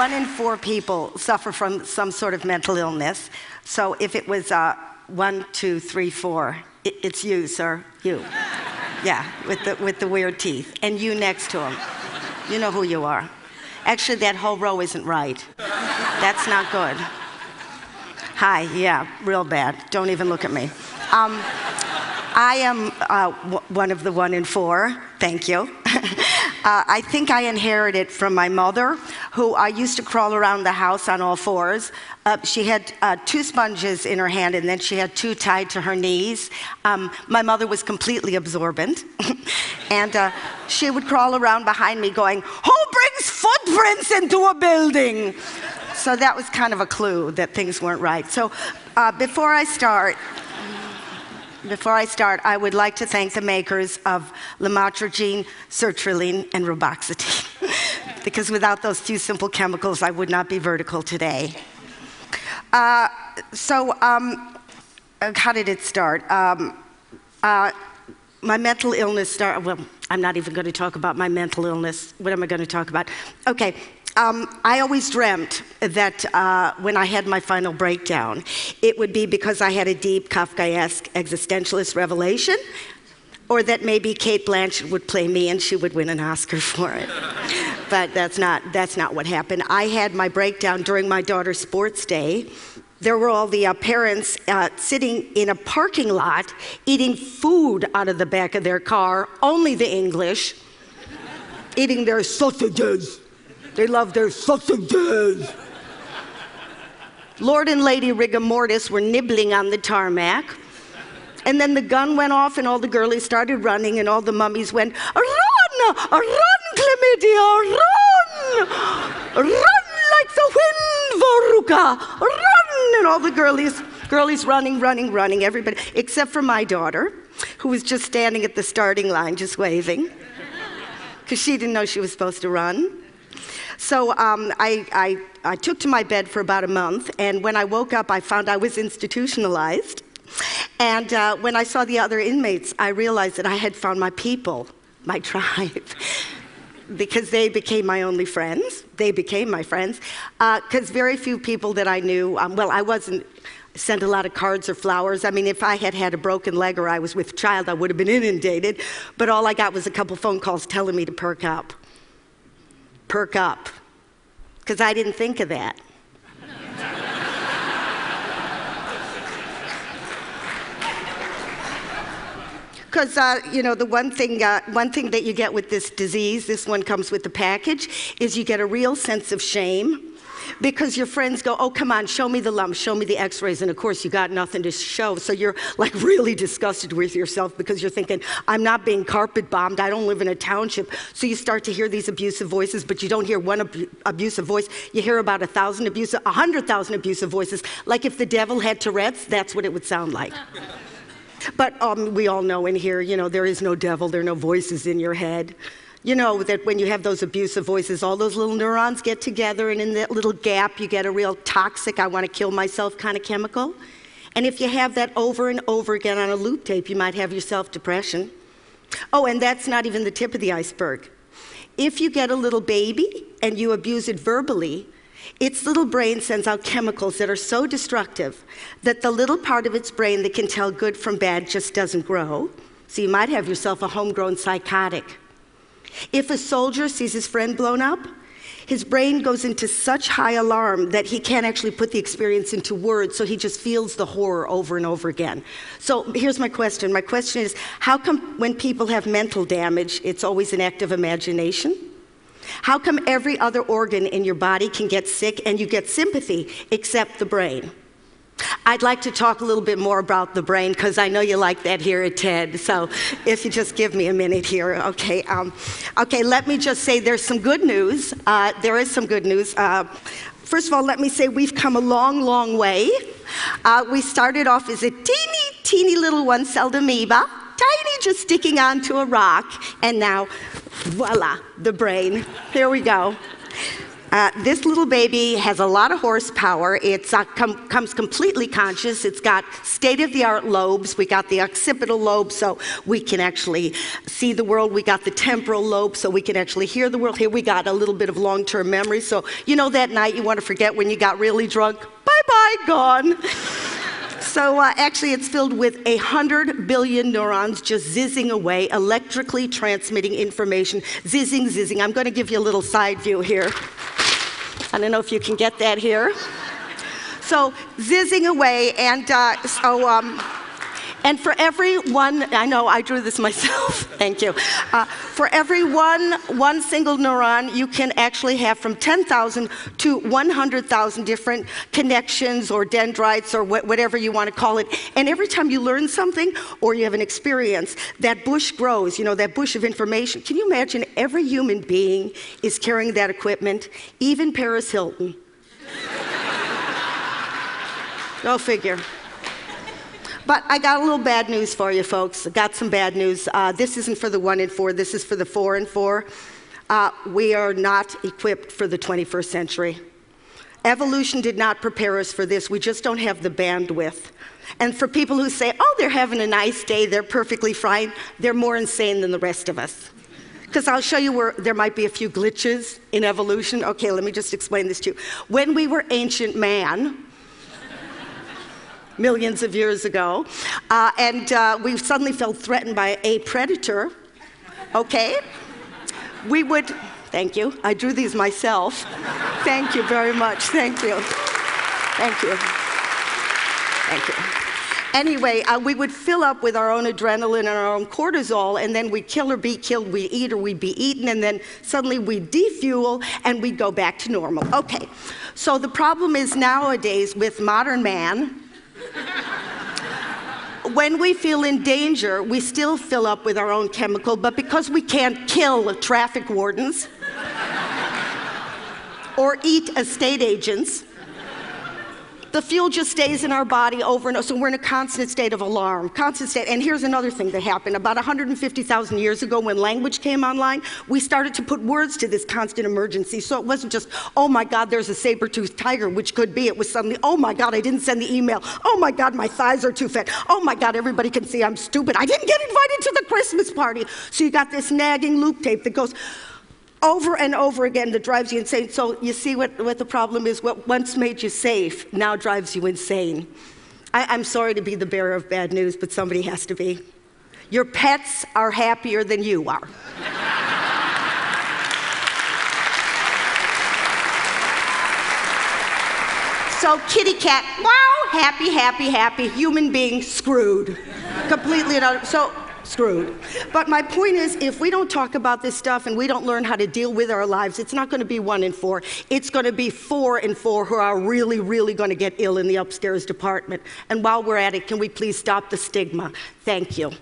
one in four people suffer from some sort of mental illness. So if it was uh, one, two, three, four, it, it's you, sir. You. Yeah, with the, with the weird teeth. And you next to him. You know who you are. Actually, that whole row isn't right. That's not good. Hi, yeah, real bad. Don't even look at me. Um, I am uh, one of the one in four. Thank you. Uh, I think I inherited it from my mother, who I used to crawl around the house on all fours. Uh, she had uh, two sponges in her hand, and then she had two tied to her knees. Um, my mother was completely absorbent, and uh, she would crawl around behind me, going, "Who brings footprints into a building?" So that was kind of a clue that things weren't right. So uh, before I start. Before I start, I would like to thank the makers of lamotrigine, sertraline, and reboxetine, because without those two simple chemicals, I would not be vertical today. Uh, so, um, uh, how did it start? Um, uh, my mental illness started, well, I'm not even going to talk about my mental illness. What am I going to talk about? Okay, um, I always dreamt that uh, when I had my final breakdown, it would be because I had a deep Kafkaesque existentialist revelation, or that maybe Cate Blanchett would play me and she would win an Oscar for it. but that's not, that's not what happened. I had my breakdown during my daughter's sports day. There were all the uh, parents uh, sitting in a parking lot eating food out of the back of their car, only the English, eating their sausages. They love their sausages. Lord and Lady Rigor Mortis were nibbling on the tarmac. And then the gun went off, and all the girlies started running, and all the mummies went, Run! Run, Chlamydia! Run! Run like the wind, Veruca! Run! And all the girlies, girlies running, running, running, everybody, except for my daughter, who was just standing at the starting line, just waving, because she didn't know she was supposed to run. So um, I, I, I took to my bed for about a month, and when I woke up, I found I was institutionalized. And uh, when I saw the other inmates, I realized that I had found my people, my tribe. because they became my only friends. They became my friends. Because uh, very few people that I knew, um, well, I wasn't sent a lot of cards or flowers. I mean, if I had had a broken leg or I was with child, I would have been inundated. But all I got was a couple phone calls telling me to perk up perk up because I didn't think of that. Because uh, you know the one thing, uh, one thing that you get with this disease, this one comes with the package, is you get a real sense of shame because your friends go, Oh, come on, show me the lumps, show me the x rays. And of course, you got nothing to show. So you're like really disgusted with yourself because you're thinking, I'm not being carpet bombed. I don't live in a township. So you start to hear these abusive voices, but you don't hear one ab- abusive voice. You hear about a thousand abusive, a hundred thousand abusive voices. Like if the devil had Tourette's, that's what it would sound like. But um, we all know in here, you know, there is no devil, there are no voices in your head. You know that when you have those abusive voices, all those little neurons get together, and in that little gap, you get a real toxic, I want to kill myself kind of chemical. And if you have that over and over again on a loop tape, you might have yourself depression. Oh, and that's not even the tip of the iceberg. If you get a little baby and you abuse it verbally, its little brain sends out chemicals that are so destructive that the little part of its brain that can tell good from bad just doesn't grow. So you might have yourself a homegrown psychotic. If a soldier sees his friend blown up, his brain goes into such high alarm that he can't actually put the experience into words, so he just feels the horror over and over again. So here's my question. My question is how come when people have mental damage, it's always an act of imagination? How come every other organ in your body can get sick and you get sympathy except the brain? I'd like to talk a little bit more about the brain because I know you like that here at TED. So if you just give me a minute here, okay. Um, okay, let me just say there's some good news. Uh, there is some good news. Uh, first of all, let me say we've come a long, long way. Uh, we started off as a teeny, teeny little one celled amoeba, tiny, just sticking onto a rock, and now, voila, the brain. Here we go. Uh, this little baby has a lot of horsepower. It uh, com- comes completely conscious. It's got state of the art lobes. We got the occipital lobe, so we can actually see the world. We got the temporal lobe, so we can actually hear the world. Here we got a little bit of long term memory. So, you know, that night you want to forget when you got really drunk? Bye bye, gone. So uh, actually, it's filled with a hundred billion neurons just zizzing away, electrically transmitting information, zizzing, zizzing. I'm going to give you a little side view here. I don't know if you can get that here. So zizzing away, and uh, so. Um, and for every one, I know I drew this myself, thank you. Uh, for every one, one single neuron, you can actually have from 10,000 to 100,000 different connections or dendrites or wh- whatever you want to call it. And every time you learn something or you have an experience, that bush grows, you know, that bush of information. Can you imagine every human being is carrying that equipment, even Paris Hilton? Go figure. But I got a little bad news for you, folks. I got some bad news. Uh, this isn't for the one and four, this is for the four and four. Uh, we are not equipped for the 21st century. Evolution did not prepare us for this. We just don't have the bandwidth. And for people who say, oh, they're having a nice day, they're perfectly fine, they're more insane than the rest of us. Because I'll show you where there might be a few glitches in evolution. Okay, let me just explain this to you. When we were ancient man, millions of years ago, uh, and uh, we suddenly felt threatened by a predator, okay? We would, thank you, I drew these myself. thank you very much, thank you. Thank you. Thank you. Anyway, uh, we would fill up with our own adrenaline and our own cortisol, and then we'd kill or be killed, we'd eat or we'd be eaten, and then suddenly we'd defuel and we'd go back to normal. Okay, so the problem is nowadays with modern man, when we feel in danger, we still fill up with our own chemical, but because we can't kill traffic wardens or eat estate agents, the fuel just stays in our body over and over. So we're in a constant state of alarm, constant state. And here's another thing that happened. About 150,000 years ago, when language came online, we started to put words to this constant emergency. So it wasn't just, oh my God, there's a saber-toothed tiger, which could be. It was suddenly, oh my God, I didn't send the email. Oh my God, my thighs are too fat. Oh my God, everybody can see I'm stupid. I didn't get invited to the Christmas party. So you got this nagging loop tape that goes, over and over again that drives you insane. So you see what, what the problem is? What once made you safe now drives you insane. I, I'm sorry to be the bearer of bad news, but somebody has to be. Your pets are happier than you are. So kitty cat, wow, happy, happy, happy. Human being screwed, completely and so screwed. But my point is, if we don't talk about this stuff and we don't learn how to deal with our lives, it's not going to be one in four. It's going to be four in four who are really, really going to get ill in the upstairs department. And while we're at it, can we please stop the stigma? Thank you.